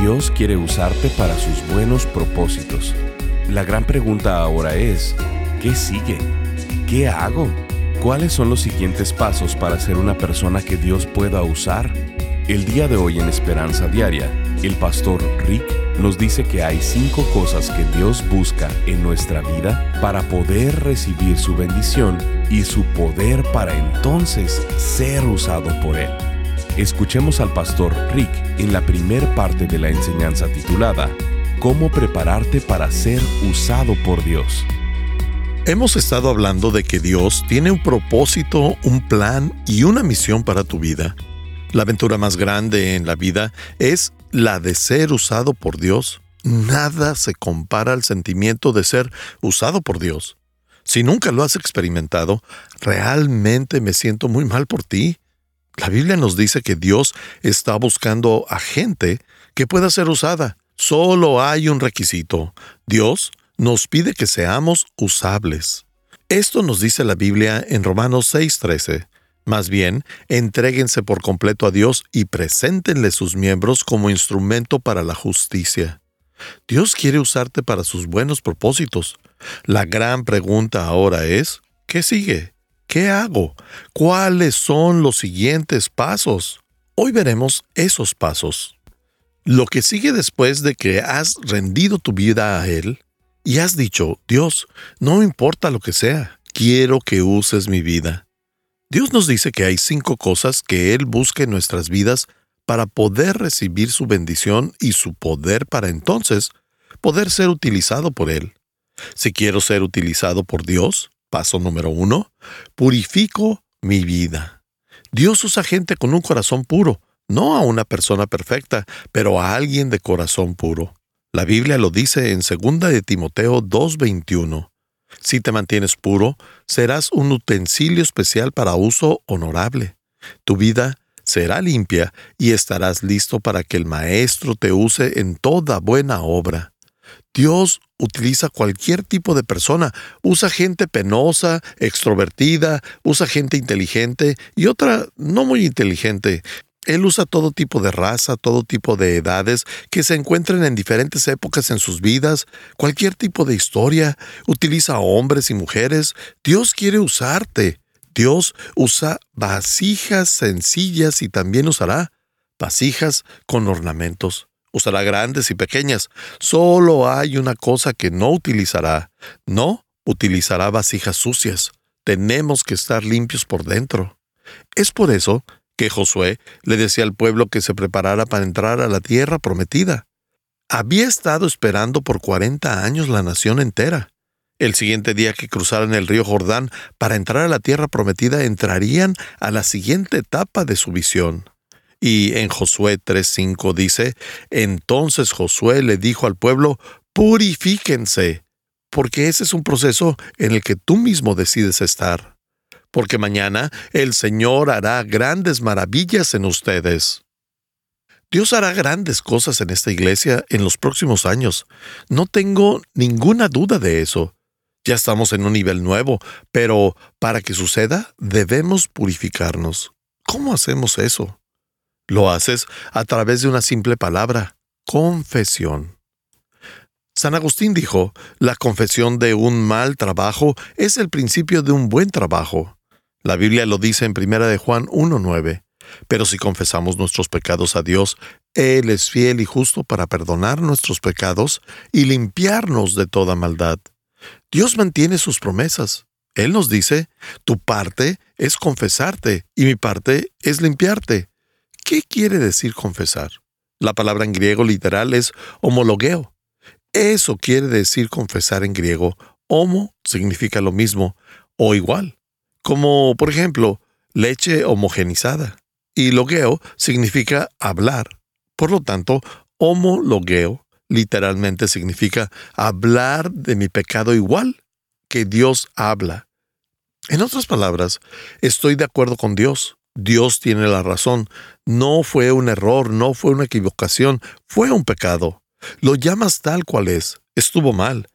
Dios quiere usarte para sus buenos propósitos. La gran pregunta ahora es, ¿qué sigue? ¿Qué hago? ¿Cuáles son los siguientes pasos para ser una persona que Dios pueda usar? El día de hoy en Esperanza Diaria, el pastor Rick nos dice que hay cinco cosas que Dios busca en nuestra vida para poder recibir su bendición y su poder para entonces ser usado por Él. Escuchemos al pastor Rick en la primer parte de la enseñanza titulada Cómo prepararte para ser usado por Dios. Hemos estado hablando de que Dios tiene un propósito, un plan y una misión para tu vida. La aventura más grande en la vida es la de ser usado por Dios. Nada se compara al sentimiento de ser usado por Dios. Si nunca lo has experimentado, realmente me siento muy mal por ti. La Biblia nos dice que Dios está buscando a gente que pueda ser usada. Solo hay un requisito. Dios nos pide que seamos usables. Esto nos dice la Biblia en Romanos 6:13. Más bien, entréguense por completo a Dios y preséntenle sus miembros como instrumento para la justicia. Dios quiere usarte para sus buenos propósitos. La gran pregunta ahora es, ¿qué sigue? ¿Qué hago? ¿Cuáles son los siguientes pasos? Hoy veremos esos pasos. Lo que sigue después de que has rendido tu vida a Él y has dicho, Dios, no importa lo que sea, quiero que uses mi vida. Dios nos dice que hay cinco cosas que Él busca en nuestras vidas para poder recibir su bendición y su poder para entonces poder ser utilizado por Él. Si quiero ser utilizado por Dios, Paso número uno, purifico mi vida. Dios usa gente con un corazón puro, no a una persona perfecta, pero a alguien de corazón puro. La Biblia lo dice en 2 de Timoteo 2:21. Si te mantienes puro, serás un utensilio especial para uso honorable. Tu vida será limpia y estarás listo para que el Maestro te use en toda buena obra. Dios utiliza cualquier tipo de persona. Usa gente penosa, extrovertida, usa gente inteligente y otra no muy inteligente. Él usa todo tipo de raza, todo tipo de edades que se encuentren en diferentes épocas en sus vidas, cualquier tipo de historia. Utiliza hombres y mujeres. Dios quiere usarte. Dios usa vasijas sencillas y también usará vasijas con ornamentos usará grandes y pequeñas. Solo hay una cosa que no utilizará. No utilizará vasijas sucias. Tenemos que estar limpios por dentro. Es por eso que Josué le decía al pueblo que se preparara para entrar a la tierra prometida. Había estado esperando por 40 años la nación entera. El siguiente día que cruzaran el río Jordán para entrar a la tierra prometida entrarían a la siguiente etapa de su visión. Y en Josué 3.5 dice, entonces Josué le dijo al pueblo, purifíquense, porque ese es un proceso en el que tú mismo decides estar, porque mañana el Señor hará grandes maravillas en ustedes. Dios hará grandes cosas en esta iglesia en los próximos años. No tengo ninguna duda de eso. Ya estamos en un nivel nuevo, pero para que suceda debemos purificarnos. ¿Cómo hacemos eso? Lo haces a través de una simple palabra, confesión. San Agustín dijo, la confesión de un mal trabajo es el principio de un buen trabajo. La Biblia lo dice en 1 de Juan 1.9. Pero si confesamos nuestros pecados a Dios, Él es fiel y justo para perdonar nuestros pecados y limpiarnos de toda maldad. Dios mantiene sus promesas. Él nos dice, tu parte es confesarte y mi parte es limpiarte. ¿Qué quiere decir confesar? La palabra en griego literal es homologueo. Eso quiere decir confesar en griego. Homo significa lo mismo o igual. Como, por ejemplo, leche homogenizada. Y logueo significa hablar. Por lo tanto, Homologeo literalmente significa hablar de mi pecado igual que Dios habla. En otras palabras, estoy de acuerdo con Dios. Dios tiene la razón. No fue un error, no fue una equivocación, fue un pecado. Lo llamas tal cual es. Estuvo mal.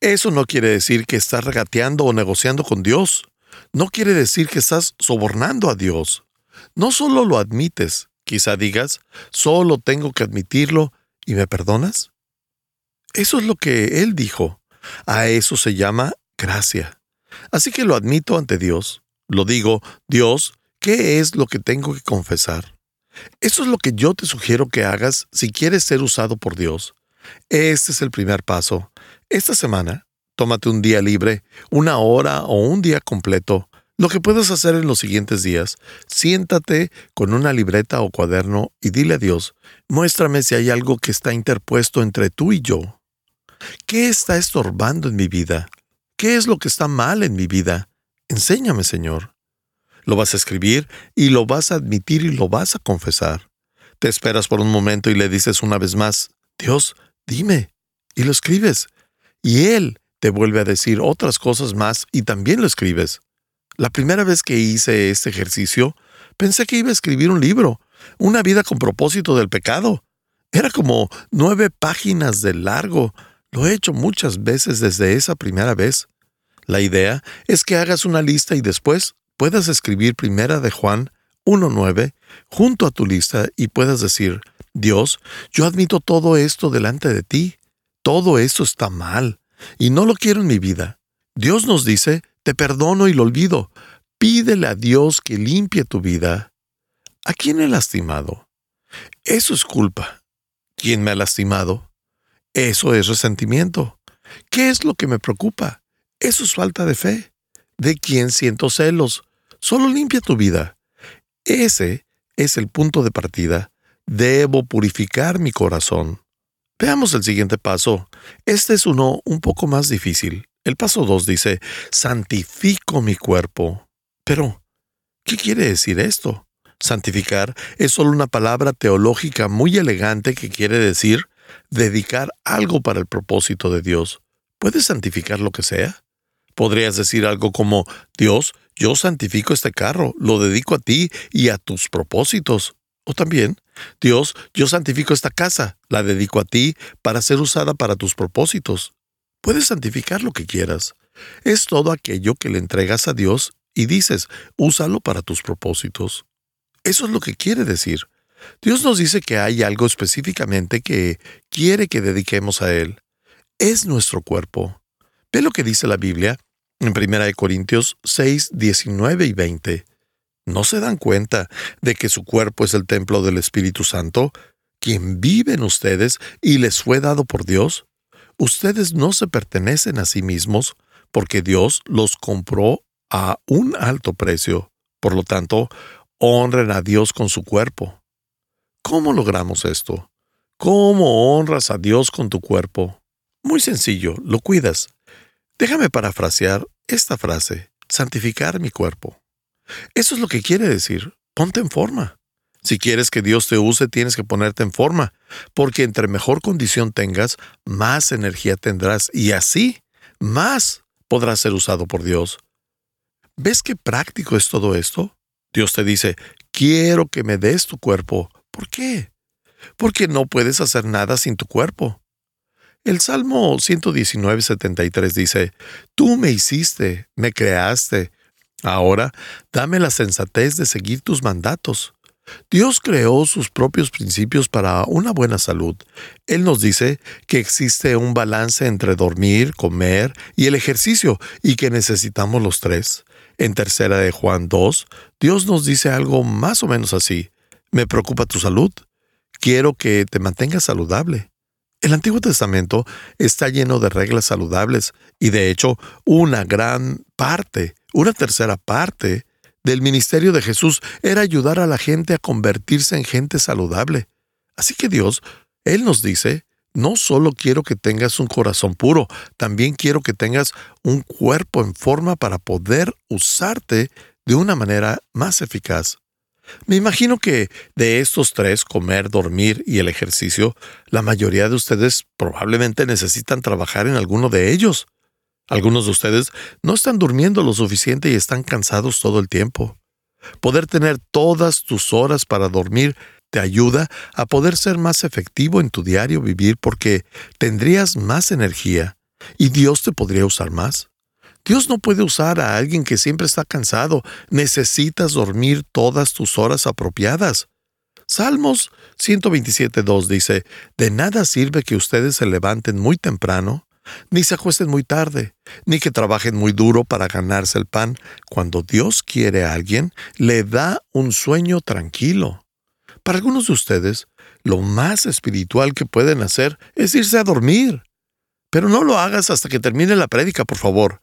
Eso no quiere decir que estás regateando o negociando con Dios. No quiere decir que estás sobornando a Dios. No solo lo admites, quizá digas, solo tengo que admitirlo y me perdonas. Eso es lo que Él dijo. A eso se llama gracia. Así que lo admito ante Dios. Lo digo, Dios, ¿qué es lo que tengo que confesar? Eso es lo que yo te sugiero que hagas si quieres ser usado por Dios. Este es el primer paso. Esta semana, tómate un día libre, una hora o un día completo. Lo que puedes hacer en los siguientes días, siéntate con una libreta o cuaderno y dile a Dios, muéstrame si hay algo que está interpuesto entre tú y yo. ¿Qué está estorbando en mi vida? ¿Qué es lo que está mal en mi vida? Enséñame, Señor. Lo vas a escribir y lo vas a admitir y lo vas a confesar. Te esperas por un momento y le dices una vez más, Dios, dime, y lo escribes. Y Él te vuelve a decir otras cosas más y también lo escribes. La primera vez que hice este ejercicio, pensé que iba a escribir un libro, una vida con propósito del pecado. Era como nueve páginas de largo. Lo he hecho muchas veces desde esa primera vez. La idea es que hagas una lista y después puedas escribir Primera de Juan 1.9 junto a tu lista y puedas decir, Dios, yo admito todo esto delante de ti. Todo esto está mal y no lo quiero en mi vida. Dios nos dice, te perdono y lo olvido. Pídele a Dios que limpie tu vida. ¿A quién he lastimado? Eso es culpa. ¿Quién me ha lastimado? Eso es resentimiento. ¿Qué es lo que me preocupa? Eso es falta de fe. ¿De quién siento celos? Solo limpia tu vida. Ese es el punto de partida. Debo purificar mi corazón. Veamos el siguiente paso. Este es uno un poco más difícil. El paso 2 dice, santifico mi cuerpo. Pero, ¿qué quiere decir esto? Santificar es solo una palabra teológica muy elegante que quiere decir dedicar algo para el propósito de Dios. ¿Puedes santificar lo que sea? Podrías decir algo como, Dios, yo santifico este carro, lo dedico a ti y a tus propósitos. O también, Dios, yo santifico esta casa, la dedico a ti para ser usada para tus propósitos. Puedes santificar lo que quieras. Es todo aquello que le entregas a Dios y dices, úsalo para tus propósitos. Eso es lo que quiere decir. Dios nos dice que hay algo específicamente que quiere que dediquemos a Él. Es nuestro cuerpo. Ve lo que dice la Biblia en 1 Corintios 6, 19 y 20. ¿No se dan cuenta de que su cuerpo es el templo del Espíritu Santo, quien vive en ustedes y les fue dado por Dios? Ustedes no se pertenecen a sí mismos porque Dios los compró a un alto precio. Por lo tanto, honren a Dios con su cuerpo. ¿Cómo logramos esto? ¿Cómo honras a Dios con tu cuerpo? Muy sencillo, lo cuidas. Déjame parafrasear esta frase, santificar mi cuerpo. Eso es lo que quiere decir, ponte en forma. Si quieres que Dios te use, tienes que ponerte en forma, porque entre mejor condición tengas, más energía tendrás y así, más podrás ser usado por Dios. ¿Ves qué práctico es todo esto? Dios te dice, quiero que me des tu cuerpo. ¿Por qué? Porque no puedes hacer nada sin tu cuerpo. El Salmo 119, 73 dice, Tú me hiciste, me creaste. Ahora, dame la sensatez de seguir tus mandatos. Dios creó sus propios principios para una buena salud. Él nos dice que existe un balance entre dormir, comer y el ejercicio y que necesitamos los tres. En tercera de Juan 2, Dios nos dice algo más o menos así. Me preocupa tu salud. Quiero que te mantengas saludable. El Antiguo Testamento está lleno de reglas saludables y de hecho una gran parte, una tercera parte del ministerio de Jesús era ayudar a la gente a convertirse en gente saludable. Así que Dios, Él nos dice, no solo quiero que tengas un corazón puro, también quiero que tengas un cuerpo en forma para poder usarte de una manera más eficaz. Me imagino que de estos tres, comer, dormir y el ejercicio, la mayoría de ustedes probablemente necesitan trabajar en alguno de ellos. Algunos de ustedes no están durmiendo lo suficiente y están cansados todo el tiempo. Poder tener todas tus horas para dormir te ayuda a poder ser más efectivo en tu diario vivir porque tendrías más energía y Dios te podría usar más. Dios no puede usar a alguien que siempre está cansado. Necesitas dormir todas tus horas apropiadas. Salmos 127.2 dice, De nada sirve que ustedes se levanten muy temprano, ni se acuesten muy tarde, ni que trabajen muy duro para ganarse el pan. Cuando Dios quiere a alguien, le da un sueño tranquilo. Para algunos de ustedes, lo más espiritual que pueden hacer es irse a dormir. Pero no lo hagas hasta que termine la prédica, por favor.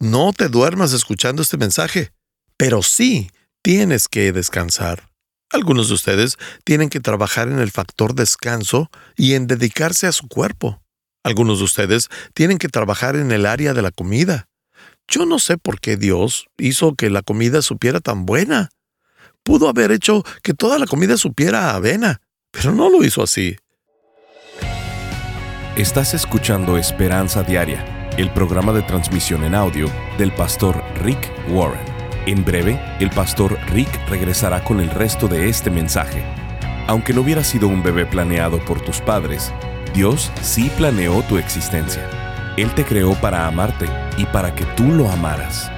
No te duermas escuchando este mensaje, pero sí tienes que descansar. Algunos de ustedes tienen que trabajar en el factor descanso y en dedicarse a su cuerpo. Algunos de ustedes tienen que trabajar en el área de la comida. Yo no sé por qué Dios hizo que la comida supiera tan buena. Pudo haber hecho que toda la comida supiera a avena, pero no lo hizo así. Estás escuchando Esperanza Diaria el programa de transmisión en audio del pastor Rick Warren. En breve, el pastor Rick regresará con el resto de este mensaje. Aunque no hubiera sido un bebé planeado por tus padres, Dios sí planeó tu existencia. Él te creó para amarte y para que tú lo amaras.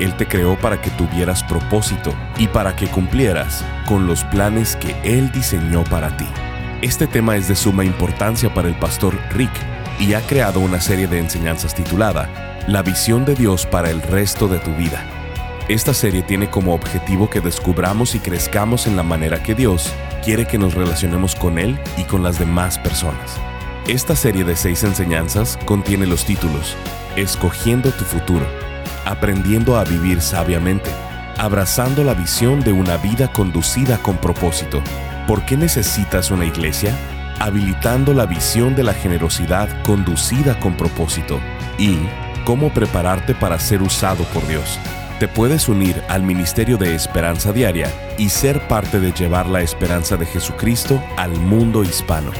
Él te creó para que tuvieras propósito y para que cumplieras con los planes que Él diseñó para ti. Este tema es de suma importancia para el pastor Rick y ha creado una serie de enseñanzas titulada La visión de Dios para el resto de tu vida. Esta serie tiene como objetivo que descubramos y crezcamos en la manera que Dios quiere que nos relacionemos con Él y con las demás personas. Esta serie de seis enseñanzas contiene los títulos Escogiendo tu futuro, Aprendiendo a vivir sabiamente, Abrazando la visión de una vida conducida con propósito. ¿Por qué necesitas una iglesia? Habilitando la visión de la generosidad conducida con propósito y cómo prepararte para ser usado por Dios. Te puedes unir al Ministerio de Esperanza Diaria y ser parte de llevar la esperanza de Jesucristo al mundo hispano.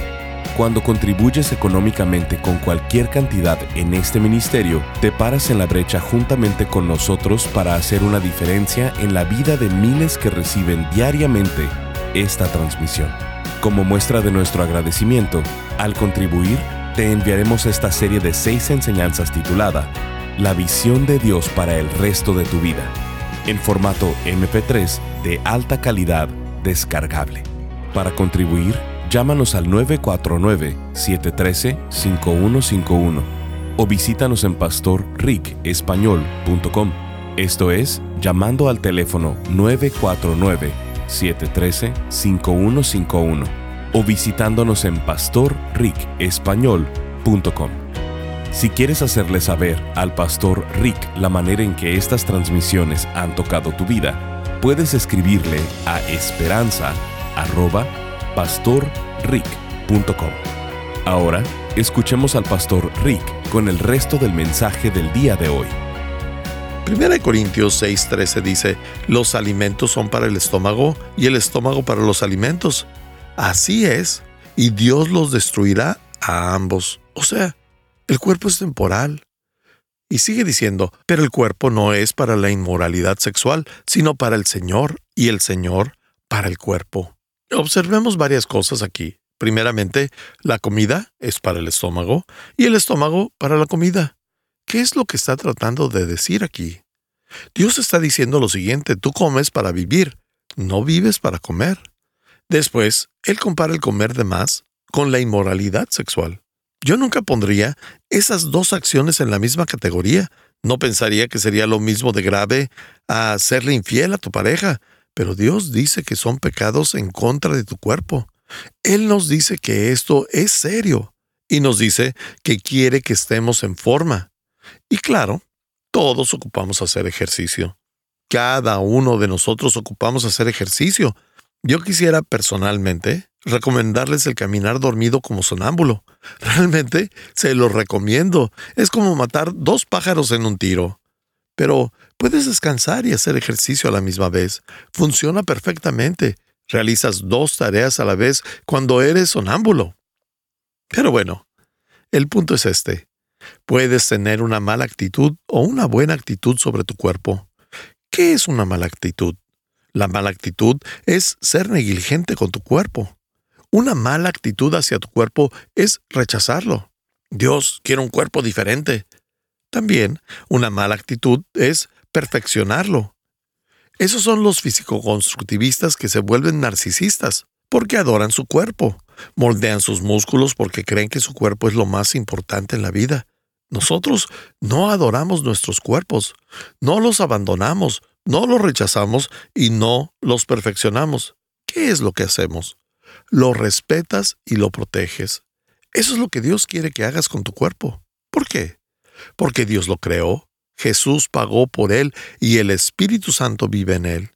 Cuando contribuyes económicamente con cualquier cantidad en este ministerio, te paras en la brecha juntamente con nosotros para hacer una diferencia en la vida de miles que reciben diariamente esta transmisión. Como muestra de nuestro agradecimiento, al contribuir, te enviaremos esta serie de seis enseñanzas titulada La visión de Dios para el resto de tu vida, en formato MP3 de alta calidad descargable. Para contribuir, llámanos al 949-713-5151 o visítanos en pastorricespañol.com. Esto es, llamando al teléfono 949 713-5151 o visitándonos en pastorricespañol.com. Si quieres hacerle saber al pastor Rick la manera en que estas transmisiones han tocado tu vida, puedes escribirle a esperanza@pastorrick.com. Ahora, escuchemos al pastor Rick con el resto del mensaje del día de hoy. 1 Corintios 6:13 dice, los alimentos son para el estómago y el estómago para los alimentos. Así es, y Dios los destruirá a ambos. O sea, el cuerpo es temporal. Y sigue diciendo, pero el cuerpo no es para la inmoralidad sexual, sino para el Señor, y el Señor para el cuerpo. Observemos varias cosas aquí. Primeramente, la comida es para el estómago y el estómago para la comida. ¿Qué es lo que está tratando de decir aquí? Dios está diciendo lo siguiente, tú comes para vivir, no vives para comer. Después, Él compara el comer de más con la inmoralidad sexual. Yo nunca pondría esas dos acciones en la misma categoría. No pensaría que sería lo mismo de grave a infiel a tu pareja, pero Dios dice que son pecados en contra de tu cuerpo. Él nos dice que esto es serio y nos dice que quiere que estemos en forma. Y claro, todos ocupamos hacer ejercicio. Cada uno de nosotros ocupamos hacer ejercicio. Yo quisiera personalmente recomendarles el caminar dormido como sonámbulo. Realmente se lo recomiendo. Es como matar dos pájaros en un tiro. Pero puedes descansar y hacer ejercicio a la misma vez. Funciona perfectamente. Realizas dos tareas a la vez cuando eres sonámbulo. Pero bueno, el punto es este. Puedes tener una mala actitud o una buena actitud sobre tu cuerpo. ¿Qué es una mala actitud? La mala actitud es ser negligente con tu cuerpo. Una mala actitud hacia tu cuerpo es rechazarlo. Dios quiere un cuerpo diferente. También una mala actitud es perfeccionarlo. Esos son los físico-constructivistas que se vuelven narcisistas porque adoran su cuerpo, moldean sus músculos porque creen que su cuerpo es lo más importante en la vida. Nosotros no adoramos nuestros cuerpos, no los abandonamos, no los rechazamos y no los perfeccionamos. ¿Qué es lo que hacemos? Lo respetas y lo proteges. Eso es lo que Dios quiere que hagas con tu cuerpo. ¿Por qué? Porque Dios lo creó, Jesús pagó por él y el Espíritu Santo vive en él.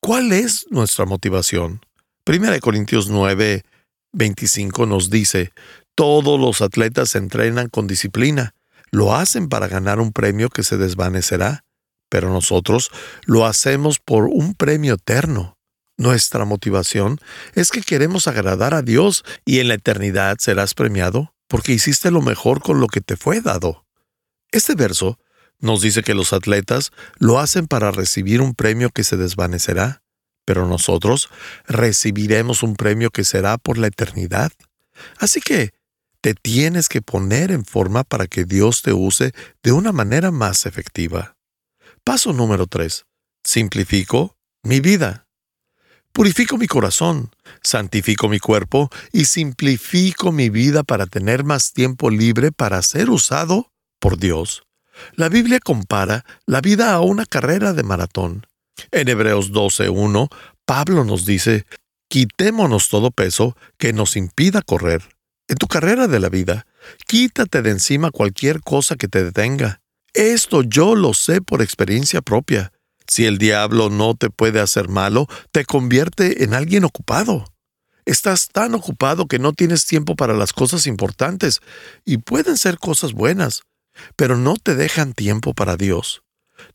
¿Cuál es nuestra motivación? 1 Corintios 9, 25 nos dice, todos los atletas entrenan con disciplina, lo hacen para ganar un premio que se desvanecerá, pero nosotros lo hacemos por un premio eterno. Nuestra motivación es que queremos agradar a Dios y en la eternidad serás premiado porque hiciste lo mejor con lo que te fue dado. Este verso nos dice que los atletas lo hacen para recibir un premio que se desvanecerá, pero nosotros recibiremos un premio que será por la eternidad. Así que te tienes que poner en forma para que Dios te use de una manera más efectiva. Paso número 3. Simplifico mi vida. Purifico mi corazón, santifico mi cuerpo y simplifico mi vida para tener más tiempo libre para ser usado por Dios. La Biblia compara la vida a una carrera de maratón. En Hebreos 12.1, Pablo nos dice, quitémonos todo peso que nos impida correr. En tu carrera de la vida, quítate de encima cualquier cosa que te detenga. Esto yo lo sé por experiencia propia. Si el diablo no te puede hacer malo, te convierte en alguien ocupado. Estás tan ocupado que no tienes tiempo para las cosas importantes, y pueden ser cosas buenas, pero no te dejan tiempo para Dios.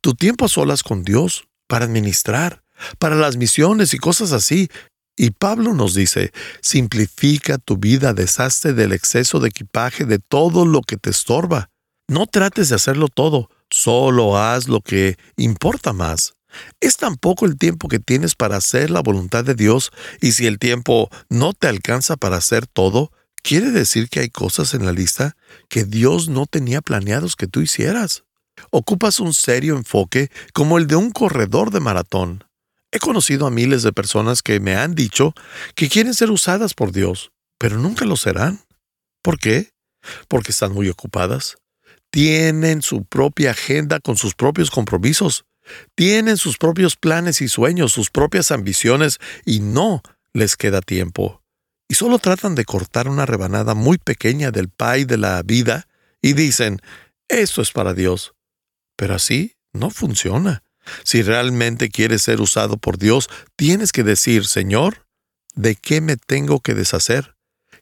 Tu tiempo a solas con Dios, para administrar, para las misiones y cosas así. Y Pablo nos dice, simplifica tu vida, deshazte del exceso de equipaje, de todo lo que te estorba. No trates de hacerlo todo, solo haz lo que importa más. Es tan poco el tiempo que tienes para hacer la voluntad de Dios, y si el tiempo no te alcanza para hacer todo, Quiere decir que hay cosas en la lista que Dios no tenía planeados que tú hicieras. Ocupas un serio enfoque como el de un corredor de maratón. He conocido a miles de personas que me han dicho que quieren ser usadas por Dios, pero nunca lo serán. ¿Por qué? Porque están muy ocupadas. Tienen su propia agenda con sus propios compromisos. Tienen sus propios planes y sueños, sus propias ambiciones, y no les queda tiempo y solo tratan de cortar una rebanada muy pequeña del pay de la vida y dicen, eso es para Dios. Pero así no funciona. Si realmente quieres ser usado por Dios, tienes que decir, Señor, ¿de qué me tengo que deshacer?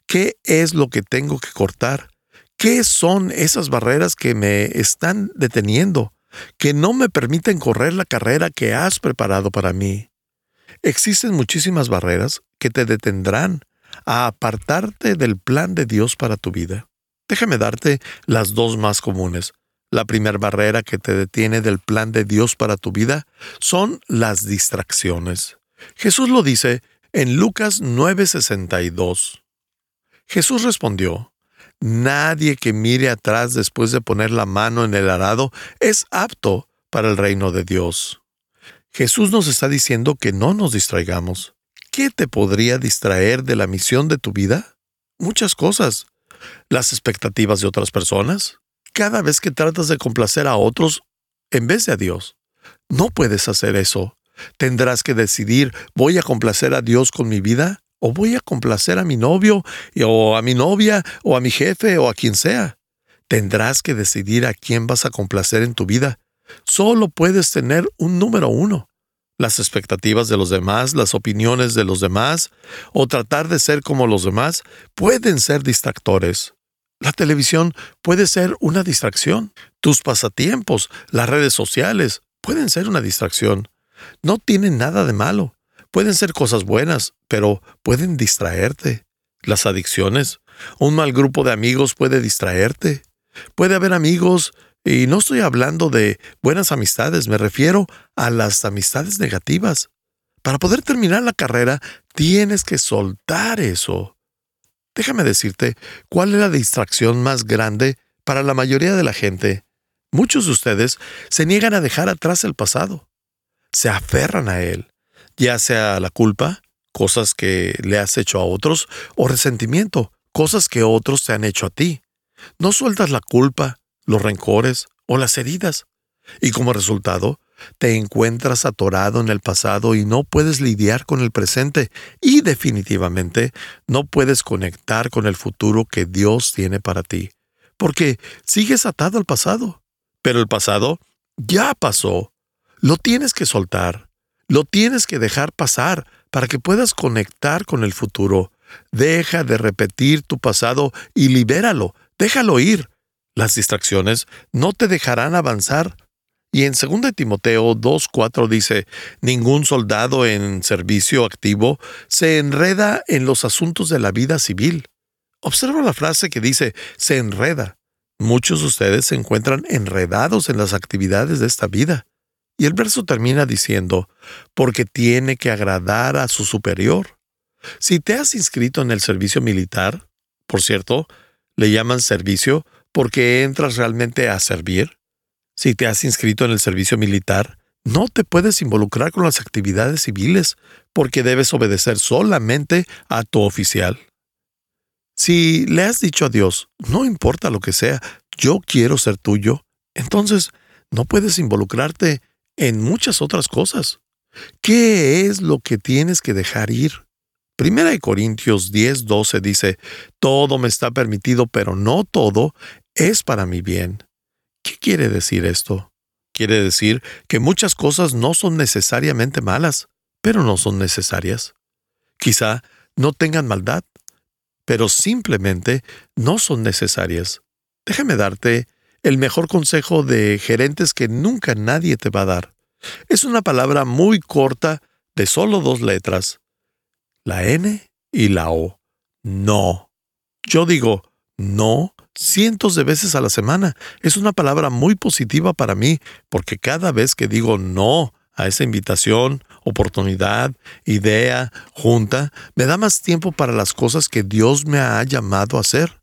¿Qué es lo que tengo que cortar? ¿Qué son esas barreras que me están deteniendo, que no me permiten correr la carrera que has preparado para mí? Existen muchísimas barreras que te detendrán a apartarte del plan de Dios para tu vida. Déjame darte las dos más comunes. La primera barrera que te detiene del plan de Dios para tu vida son las distracciones. Jesús lo dice en Lucas 9:62. Jesús respondió, Nadie que mire atrás después de poner la mano en el arado es apto para el reino de Dios. Jesús nos está diciendo que no nos distraigamos. ¿Qué te podría distraer de la misión de tu vida? Muchas cosas. Las expectativas de otras personas. Cada vez que tratas de complacer a otros en vez de a Dios. No puedes hacer eso. Tendrás que decidir, ¿voy a complacer a Dios con mi vida? ¿O voy a complacer a mi novio, o a mi novia, o a mi jefe, o a quien sea? Tendrás que decidir a quién vas a complacer en tu vida. Solo puedes tener un número uno las expectativas de los demás, las opiniones de los demás, o tratar de ser como los demás, pueden ser distractores. La televisión puede ser una distracción. Tus pasatiempos, las redes sociales, pueden ser una distracción. No tienen nada de malo. Pueden ser cosas buenas, pero pueden distraerte. Las adicciones. Un mal grupo de amigos puede distraerte. Puede haber amigos, y no estoy hablando de buenas amistades, me refiero a las amistades negativas. Para poder terminar la carrera, tienes que soltar eso. Déjame decirte cuál es la distracción más grande para la mayoría de la gente. Muchos de ustedes se niegan a dejar atrás el pasado. Se aferran a él, ya sea la culpa, cosas que le has hecho a otros, o resentimiento, cosas que otros te han hecho a ti. No sueltas la culpa, los rencores o las heridas. Y como resultado, te encuentras atorado en el pasado y no puedes lidiar con el presente y definitivamente no puedes conectar con el futuro que Dios tiene para ti, porque sigues atado al pasado. Pero el pasado ya pasó. Lo tienes que soltar, lo tienes que dejar pasar para que puedas conectar con el futuro. Deja de repetir tu pasado y libéralo, déjalo ir. Las distracciones no te dejarán avanzar y en 2 Timoteo 2.4 dice, ningún soldado en servicio activo se enreda en los asuntos de la vida civil. Observa la frase que dice, se enreda. Muchos de ustedes se encuentran enredados en las actividades de esta vida. Y el verso termina diciendo, porque tiene que agradar a su superior. Si te has inscrito en el servicio militar, por cierto, le llaman servicio porque entras realmente a servir, si te has inscrito en el servicio militar, no te puedes involucrar con las actividades civiles porque debes obedecer solamente a tu oficial. Si le has dicho a Dios, no importa lo que sea, yo quiero ser tuyo, entonces no puedes involucrarte en muchas otras cosas. ¿Qué es lo que tienes que dejar ir? Primera de Corintios 10, 12 dice, Todo me está permitido, pero no todo es para mi bien. ¿Qué quiere decir esto? Quiere decir que muchas cosas no son necesariamente malas, pero no son necesarias. Quizá no tengan maldad, pero simplemente no son necesarias. Déjame darte el mejor consejo de gerentes que nunca nadie te va a dar. Es una palabra muy corta de solo dos letras, la N y la O. No. Yo digo, no cientos de veces a la semana. Es una palabra muy positiva para mí, porque cada vez que digo no a esa invitación, oportunidad, idea, junta, me da más tiempo para las cosas que Dios me ha llamado a hacer.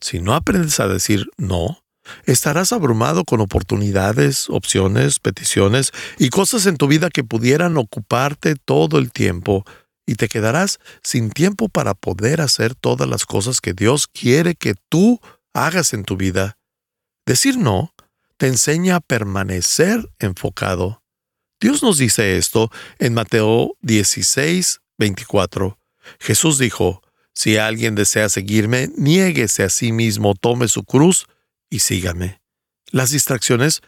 Si no aprendes a decir no, estarás abrumado con oportunidades, opciones, peticiones y cosas en tu vida que pudieran ocuparte todo el tiempo y te quedarás sin tiempo para poder hacer todas las cosas que Dios quiere que tú hagas en tu vida. Decir no te enseña a permanecer enfocado. Dios nos dice esto en Mateo 16, 24. Jesús dijo, Si alguien desea seguirme, niéguese a sí mismo, tome su cruz y sígame. Las distracciones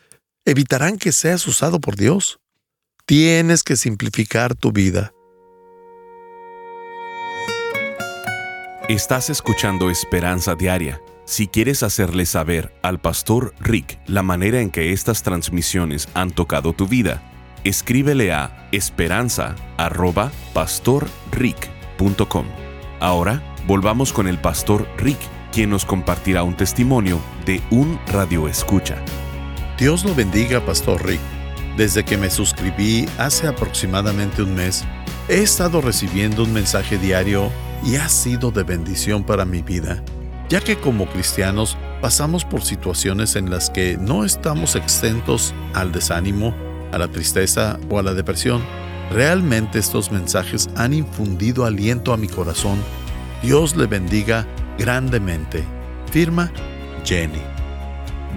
evitarán que seas usado por Dios. Tienes que simplificar tu vida. Estás escuchando Esperanza Diaria si quieres hacerle saber al pastor Rick la manera en que estas transmisiones han tocado tu vida, escríbele a esperanza.pastorrick.com. Ahora volvamos con el pastor Rick, quien nos compartirá un testimonio de un radio escucha. Dios lo bendiga, Pastor Rick. Desde que me suscribí hace aproximadamente un mes, he estado recibiendo un mensaje diario y ha sido de bendición para mi vida ya que como cristianos pasamos por situaciones en las que no estamos exentos al desánimo, a la tristeza o a la depresión. Realmente estos mensajes han infundido aliento a mi corazón. Dios le bendiga grandemente. Firma Jenny.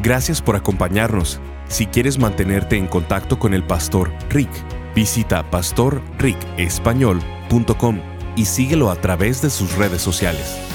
Gracias por acompañarnos. Si quieres mantenerte en contacto con el pastor Rick, visita pastorricespañol.com y síguelo a través de sus redes sociales.